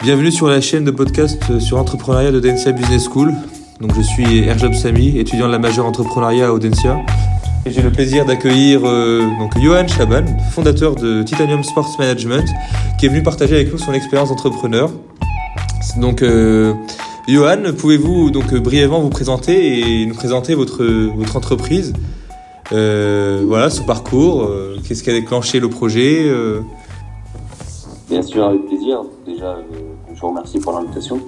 Bienvenue sur la chaîne de podcast sur entrepreneuriat de Business School. Donc je suis Erjob Sami, étudiant de la majeure entrepreneuriat à Audencia. Et j'ai le plaisir d'accueillir euh, donc Johan Chaban, fondateur de Titanium Sports Management, qui est venu partager avec nous son expérience d'entrepreneur. Donc euh, Johan, pouvez-vous donc brièvement vous présenter et nous présenter votre, votre entreprise? Euh, Voilà, ce parcours, euh, qu'est-ce qui a déclenché le projet euh, Bien sûr, avec plaisir. Déjà, euh, je vous remercie pour l'invitation.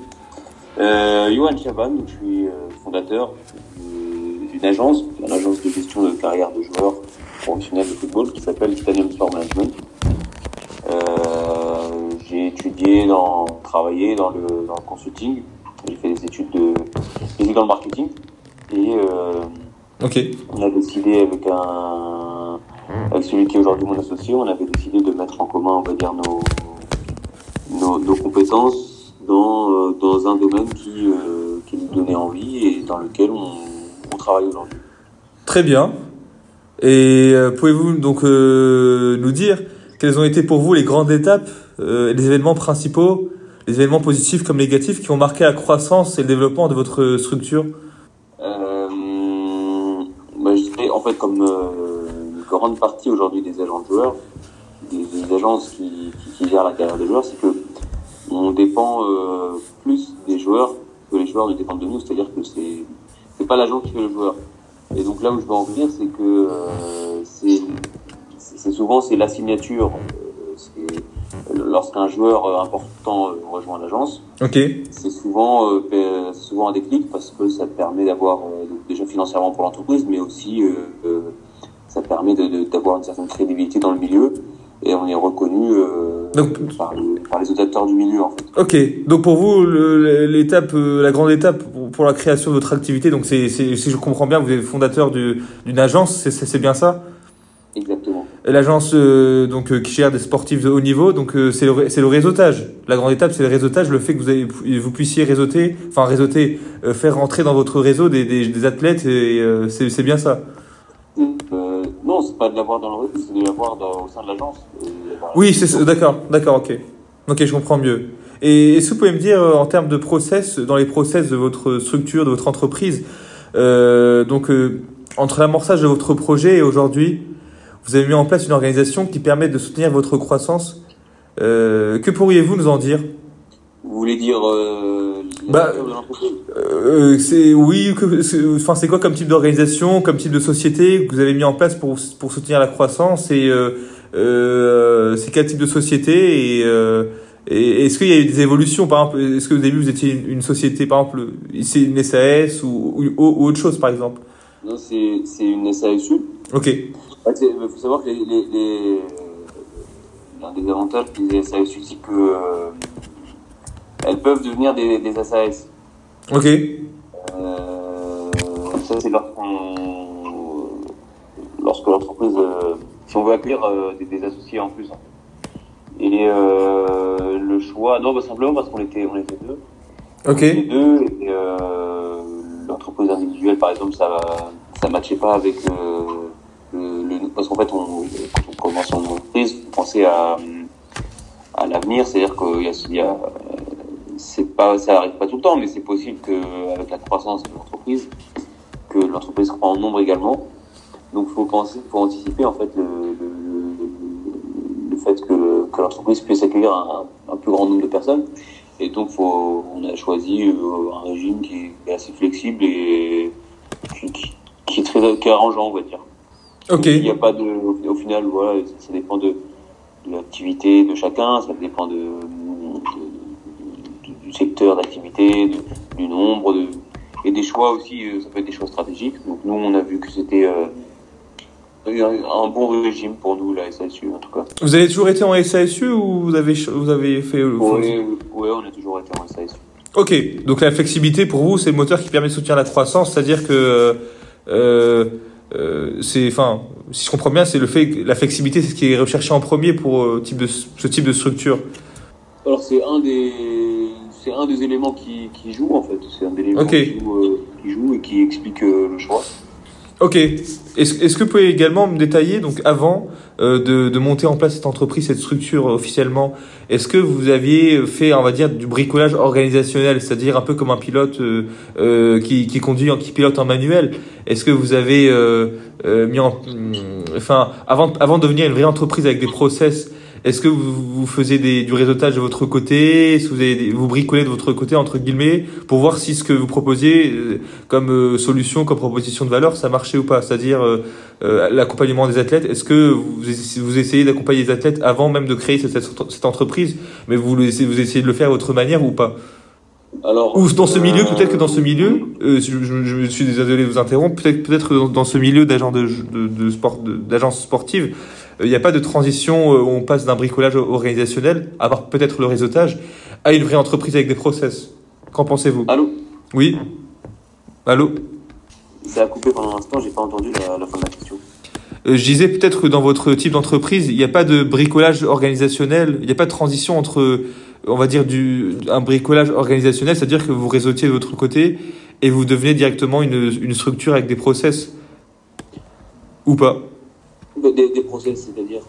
Euh, Johan Chaban, je suis euh, fondateur d'une agence, une agence de gestion de carrière de joueurs professionnels de football qui s'appelle Titanium Sport Management. Euh, j'ai étudié, dans, travaillé dans le, dans le consulting. J'ai fait des études de physique dans le marketing. Et euh, Ok, on a décidé avec un avec celui qui est aujourd'hui mon associé, on avait décidé de mettre en commun, on va dire, nos, nos, nos compétences dans, euh, dans un domaine qui, euh, qui nous donnait envie et dans lequel on, on travaille aujourd'hui. très bien. Et euh, pouvez-vous donc euh, nous dire quelles ont été pour vous les grandes étapes, euh, les événements principaux, les événements positifs comme négatifs qui ont marqué la croissance et le développement de votre structure? Euh, bah, je dirais, en fait, comme une grande partie aujourd'hui des agents de joueurs, des, des agences qui, qui, qui gèrent la carrière des joueurs, c'est que on dépend euh, plus des joueurs que les joueurs ne dépendent de nous. C'est-à-dire que c'est c'est pas l'agent qui fait le joueur. Et donc là où je veux en venir, c'est que euh, c'est c'est souvent c'est la signature. euh, Lorsqu'un joueur euh, important euh, rejoint l'agence, Ok, c'est souvent, euh, souvent un déclic parce que ça permet d'avoir, euh, déjà financièrement pour l'entreprise, mais aussi ça permet d'avoir une certaine crédibilité dans le milieu et on est reconnu euh, Donc- par, le- par les autres acteurs du milieu en fait. ok. Donc pour vous, l'étape, euh, la grande étape pour, la création de votre activité, donc c'est, si je comprends bien, vous êtes fondateur du- d'une agence, c'est, bien ça? Exactement. L'agence euh, donc euh, qui gère des sportifs de haut niveau, donc c'est le, le réseautage. La grande étape, c'est le réseautage, le fait que vous, avez, vous puissiez réseauter, enfin réseauter, faire rentrer dans votre réseau des, des, des athlètes, et c'est bien ça? Euh, pas de l'avoir dans le réseau, c'est de l'avoir au sein de l'agence. Voilà. Oui, c'est d'accord, d'accord, ok. Ok, je comprends mieux. Et est-ce que vous pouvez me dire, euh, en termes de process, dans les process de votre structure, de votre entreprise, euh, donc euh, entre l'amorçage de votre projet et aujourd'hui, vous avez mis en place une organisation qui permet de soutenir votre croissance. Euh, que pourriez-vous nous en dire? Vous voulez dire euh, Bah, l'entreprise euh, C'est oui, enfin c'est quoi comme type d'organisation, comme type de société que vous avez mis en place pour pour soutenir la croissance et euh, euh, c'est quel type de société et euh, et est-ce qu'il y a eu des évolutions par exemple Est-ce que au début vous étiez une, une société par exemple, c'est une SAS ou, ou, ou autre chose par exemple? Non, c'est c'est une SASU. Ok, Il faut savoir que les, les, les- l'un des avantages des SASU, c'est que euh, elles peuvent devenir des, des SAS. ok, Euh, ça, c'est lorsqu'on, lorsque l'entreprise, euh, si on veut accueillir euh, des, des associés en plus. en fait. Et euh, le choix, non, bah, simplement parce qu'on était, on était deux. ok, Les deux, et euh, l'entreprise individuelle, par exemple, ça ça matchait pas avec euh, le, le- parce qu'en fait, on, quand on commence son entreprise, faut penser à, à l'avenir, c'est-à-dire qu'il y a, il y a c'est pas, ça arrive pas tout le temps, mais c'est possible que avec la croissance de l'entreprise, que l'entreprise croît en nombre également. Donc, faut penser, faut anticiper en fait le, le, fait que, que l'entreprise puisse accueillir un, un plus grand nombre de personnes. Et donc, faut, on a choisi euh, un régime qui est, assez flexible et qui, qui, qui est très qui est arrangeant, on va dire. ok, Il n'y a pas de, au, au final, voilà, ça, ça dépend de, de l'activité de chacun, ça dépend de- du secteur d'activité, du nombre, de, et des choix aussi, euh, ça peut être des choix stratégiques. Donc nous, on a vu que c'était euh, un, bon régime pour nous, la SSU en tout cas. Vous avez toujours été en SASU ou vous avez vous avez fait euh, Oui, ouais, on a toujours été en SSU. Ok, donc la flexibilité pour vous, c'est le moteur qui permet de soutenir la croissance, c'est-à-dire que euh, euh, c'est, enfin, si je comprends bien, c'est le fait que la flexibilité, c'est ce qui est recherché en premier pour euh, type de, ce type de structure. Alors c'est un des c'est un des éléments qui, qui joue en fait. C'est un des éléments Ok. qui, joue, euh, qui joue et qui explique euh, le choix. Ok. Est-ce que vous pouvez également me détailler, donc avant euh, de, de monter en place cette entreprise, cette structure officiellement, est-ce que vous aviez fait, on va dire, du bricolage organisationnel, c'est-à-dire un peu comme un pilote qui, qui conduit, qui pilote en manuel? Est-ce que vous avez mis en, hum, enfin, avant, avant de devenir une vraie entreprise avec des process, est-ce que vous, vous faisiez des, du réseautage de votre côté? Est-ce que vous, avez des- vous bricolez de votre côté, entre guillemets, pour voir si ce que vous proposiez euh, comme euh, solution, comme proposition de valeur, ça marchait ou pas? C'est-à-dire euh, euh, l'accompagnement des athlètes. Est-ce que vous, vous essayez d'accompagner les athlètes avant même de créer cette, cette, entreprise Mais vous, vous essayez de le faire à votre manière ou pas? Alors, Ou dans ce milieu, euh, peut-être que dans ce milieu, euh, je, je- je suis désolé de vous interrompre, peut-être peut-être que dans, dans ce milieu d'agents de, de, de sport, d'agence sportive, il n'y a pas de transition euh, où on passe d'un bricolage organisationnel, à part peut-être le réseautage, à une vraie entreprise avec des process. Qu'en pensez-vous? Allô? Oui? Allô? Ça a coupé pendant un instant, j'ai pas entendu la, la fin de la question. Euh, Je disais peut-être que dans votre type d'entreprise, il n'y a pas de bricolage organisationnel, il n'y a pas de transition entre, on va dire, du, un bricolage organisationnel, c'est-à-dire que vous réseautiez de votre côté et vous devenez directement une, une structure avec des process. Ou pas Des, des process, c'est-à-dire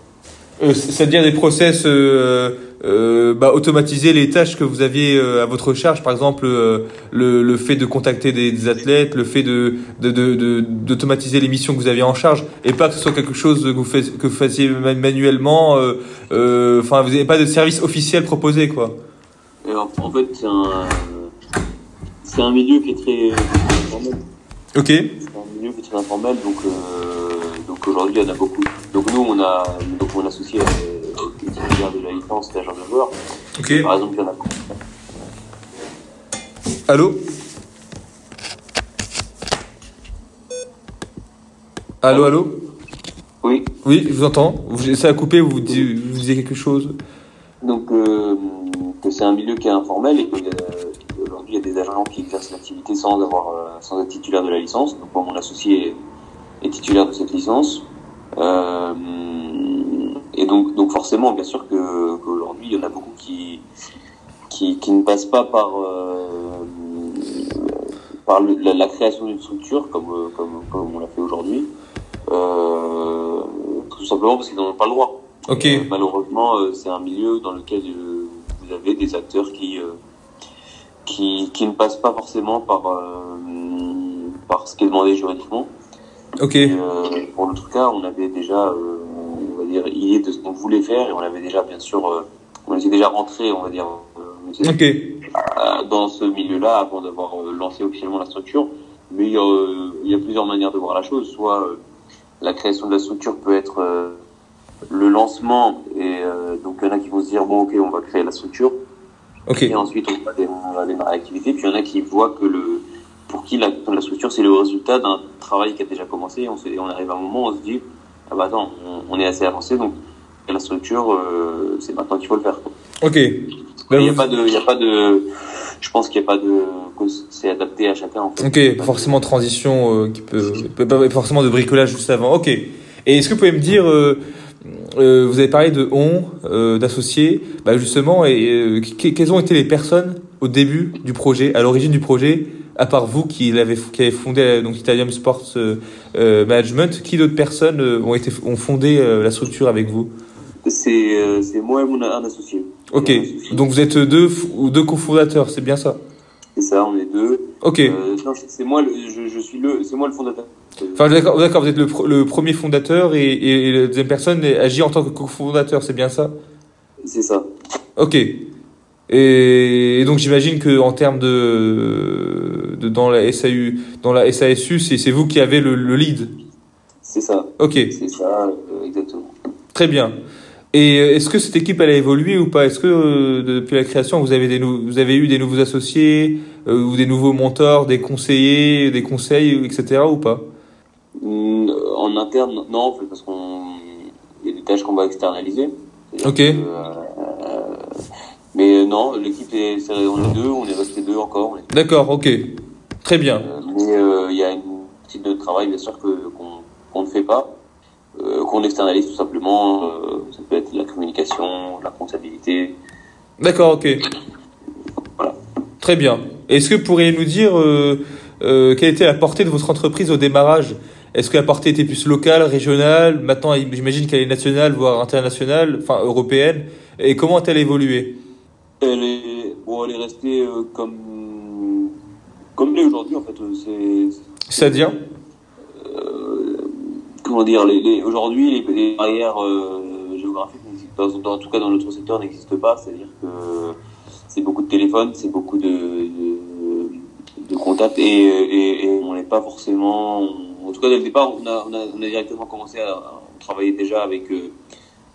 Euh, C'est-à-dire des process euh, euh, bah, automatiser les tâches que vous aviez euh, à votre charge, par exemple le, le fait de contacter des, des athlètes, le fait de de- de- de- d'automatiser les missions que vous aviez en charge, et pas que ce soit quelque chose que vous, faites, que vous fassiez man- manuellement. Enfin, vous n'avez pas de service officiel proposé, quoi. En fait, c'est un, c'est un milieu qui est très informel. Ok. C'est un milieu qui est très informel, donc, euh, donc aujourd'hui, il y en a beaucoup. Donc nous, on a, donc mon associé euh, est titulaire de la licence d'agent de joueur. Par exemple, il y en a Allô? Allô, allô? Oui, Oui, je vous entends. Vous- Ça a coupé, vous, dis- vous disiez quelque chose donc euh, que c'est un milieu qui est informel et qu'aujourd'hui, il y a des agents qui exercent l'activité sans avoir, euh, sans être titulaire de la licence. Donc moi, mon associé est, titulaire de cette licence. Euh, et donc, donc forcément, bien sûr que qu'aujourd'hui, il y en a beaucoup qui qui, qui ne passent pas par euh, par le- la, la création d'une structure comme comme comme on l'a fait aujourd'hui, euh, tout simplement parce qu'ils n'en ont pas le droit. Ok. Malheureusement, c'est un milieu dans lequel vous avez des acteurs qui qui qui ne passent pas forcément par par ce qui est demandé juridiquement. Ok. Et, euh, pour notre cas, on avait déjà, euh, on va dire, idée de ce qu'on voulait faire et on avait déjà, bien sûr, euh, on était déjà rentré, on va dire, dans ce milieu-là avant d'avoir lancé officiellement la structure. Mais il y, a, il y a plusieurs manières de voir la chose. Soit la création de la structure peut être le lancement et euh, donc il y en a qui vont se dire bon ok on va créer la structure Ok. et ensuite on va, dé- on va démarrer l'activité. Puis il y en a qui voient que le pour qui la, la structure c'est le résultat d'un travail qui a déjà commencé. On, se, on arrive à un moment où on se dit ah bah attends on, on est assez avancé donc la structure euh, c'est maintenant qu'il faut le faire. quoi. Ok. Il n'y a pas de, il y a pas de, je pense qu'il n'y a pas de, c'est adapté à chacun. En fait. Ok, pas forcément de transition euh, qui peut, peut- pas forcément de bricolage juste avant. Ok. Et est-ce que vous pouvez me dire, euh, euh, vous avez parlé de on, d'associés, bah justement, et que- quelles ont été les personnes au début du projet, à l'origine du projet, à part vous qui l'avez, qui avez fondé euh, donc Italium Sports euh, euh, Management, qui d'autres personnes ont été, ont fondé la structure avec vous? C'est, c'est moi et mon un associé. Ok. Un associé. Donc vous êtes deux, deux cofondateurs, c'est bien ça? C'est ça, on est deux. Ok. Euh, non, c'est moi, le, je, je suis le, c'est moi le fondateur. Enfin, d'accord, d'accord, vous êtes le, le premier fondateur et, et, et la deuxième personne agit en tant que cofondateur, c'est bien ça? C'est ça. Ok. Et, donc j'imagine que en termes de, de dans la SAU, dans la SASU, c'est vous qui avez le, le lead. C'est ça. Ok, C'est ça, euh, exactement. très bien. Et euh, est-ce que cette équipe elle a évolué ou pas? Est-ce que euh, depuis la création vous avez des vous avez eu des nouveaux associés euh, ou des nouveaux mentors, des conseillers, des conseils, etc. ou pas? En interne, non, parce qu'on, il y a des tâches qu'on va externaliser. Ok. que, euh, mais non, l'équipe est, c'est- on est deux, on est resté deux encore. est- D'accord, ok, très bien. Euh, mais euh, il y a une petite de travail, bien sûr, que, qu'on, qu'on ne fait pas, euh, qu'on externalise tout simplement. euh, ça peut être la communication, la comptabilité. D'accord, ok. Voilà. Très bien. Est-ce que vous pourriez nous dire euh, euh, quelle était la portée de votre entreprise au démarrage? Est-ce que la portée était plus locale, régionale? Maintenant, j'imagine qu'elle est nationale, voire internationale, enfin européenne. Et comment a-t-elle évolué? Elle est, bon, elle est restée euh, comme, comme elle est aujourd'hui, en fait. C'est-à-dire? Comment dire les, Aujourd'hui, les, barrières géographiques, en tout cas dans notre secteur, n'existent pas. C'est-à-dire que c'est beaucoup de téléphones, c'est beaucoup de, de, contacts et, et, on n'est pas forcément. En tout cas, dès le départ, on a, on a, on a directement commencé à, travailler déjà avec euh,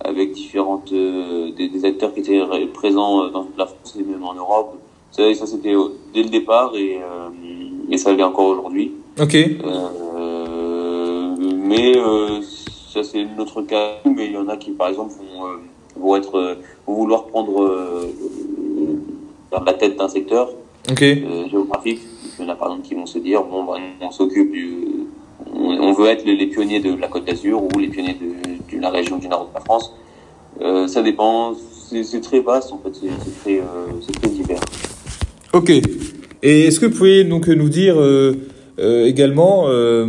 avec différentes euh, des, acteurs qui étaient présents dans toute la France et même en Europe. Ça, ça c'était dès le départ et, euh, et ça l'est encore aujourd'hui. Ok. mais ça c'est notre cas. Mais il y en a qui, par exemple, vont, vont être vont vouloir prendre dans la tête d'un secteur euh, géographique. Il y en a par exemple qui vont se dire bon, bah, on s'occupe du. On, veut être les, pionniers de la Côte d'Azur ou les pionniers de, la région du nord de la France. Euh, ça dépend, c'est très vaste en fait, c'est très, euh, très divers. Ok. Et est-ce que vous pouvez donc nous dire euh, également, euh,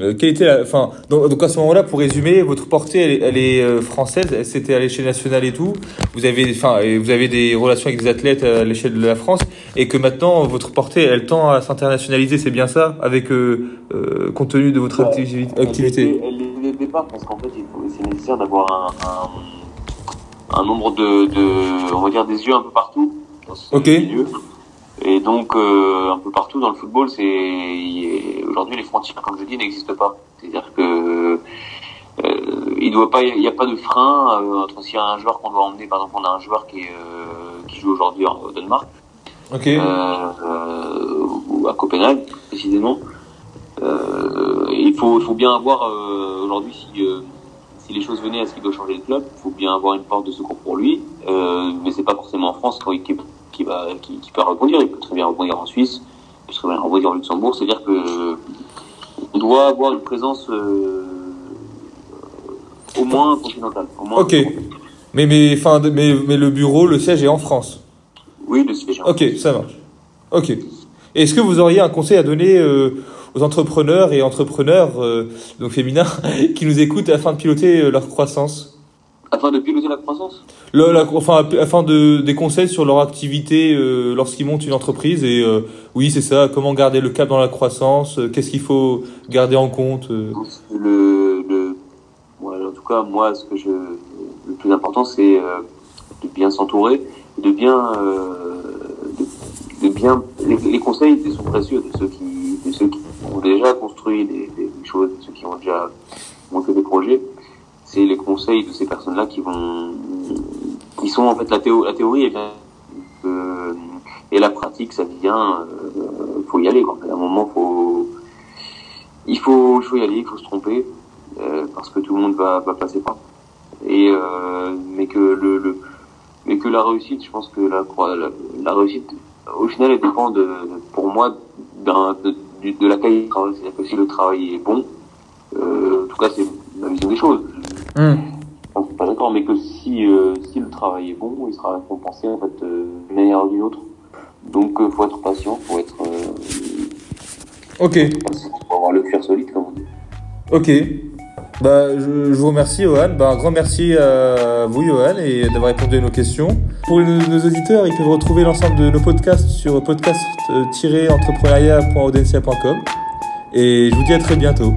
euh, quelle était la, enfin, donc, donc, à ce moment-là, pour résumer, votre portée, elle, elle est française, c'était à l'échelle nationale et tout. Vous avez, enfin, vous avez des relations avec des athlètes à l'échelle de la France, et que maintenant votre portée, elle tend à s'internationaliser, c'est bien ça, avec compte tenu de votre activité? Départ parce qu'en fait, c'est nécessaire d'avoir un, un, nombre de, de, on va dire, des yeux un peu partout. Dans ce. Milieu. Et donc, euh, un peu partout dans le football, c'est aujourd'hui les frontières, comme je dis, n'existent pas. C'est-à-dire que euh, il doit pas, il n'y a pas de frein euh, entre s'il y a un joueur qu'on doit emmener. Par exemple, on a un joueur qui, est, euh, qui joue aujourd'hui au Danemark, okay. ou à Copenhague précisément. Il faut, bien avoir aujourd'hui si si les choses venaient à ce qu'il doit changer de club, il faut bien avoir une porte de secours pour lui. Euh, mais c'est pas forcément en France qui, va, qui, qui, peut rebondir. Il peut très bien rebondir en Suisse, il peut très bien rebondir en Luxembourg. C'est-à-dire que on doit avoir une présence euh, au moins continentale. Au moins ok. Mais, mais, fin, mais, mais le bureau, le siège est en France Oui, le siège est en Ok, ça marche. Ok. Est-ce que vous auriez un conseil à donner euh, aux entrepreneurs et entrepreneurs euh, donc féminins qui nous écoutent afin de piloter euh, leur croissance. Afin de piloter la croissance? La, enfin, afin de des conseils sur leur activité euh, lorsqu'ils montent une entreprise et euh, oui c'est ça comment garder le cap dans la croissance qu'est-ce qu'il faut garder en compte le, le en tout cas moi ce que je le plus important c'est de bien s'entourer de bien de, bien les, conseils sont précieux de ceux qui déjà construit des, des choses ceux qui ont déjà monté des projets c'est les conseils de ces personnes-là qui vont, qui sont en fait la, théo la théorie et, euh, et la pratique, ça vient, euh, faut y aller. Quoi. À un moment, faut, il faut, il faut y aller, il faut se tromper euh, parce que tout le monde va, va passer par. Et euh, mais que le, le, mais que la réussite, je pense que la, la, la réussite, au final, elle dépend de, pour moi, de, de, la qualité du travail. C'est-à-dire que si le travail est bon, euh, en tout cas, c'est ma vision des choses. Je suis pas d'accord, mais que si, euh, si le travail est bon, il sera récompensé en fait euh, d'une manière ou d'une autre. Donc, euh, faut être patient, faut être. Euh, ok. Faut avoir le cuir solide, comme on dit. Ok. Bah, je, je vous remercie, Johan. Bah, un grand merci à vous, Johan, et d'avoir répondu à nos questions. Pour nos, nos, auditeurs, ils peuvent retrouver l'ensemble de nos podcasts sur podcast-entrepreneuriat.audencia.com. Et je vous dis à très bientôt.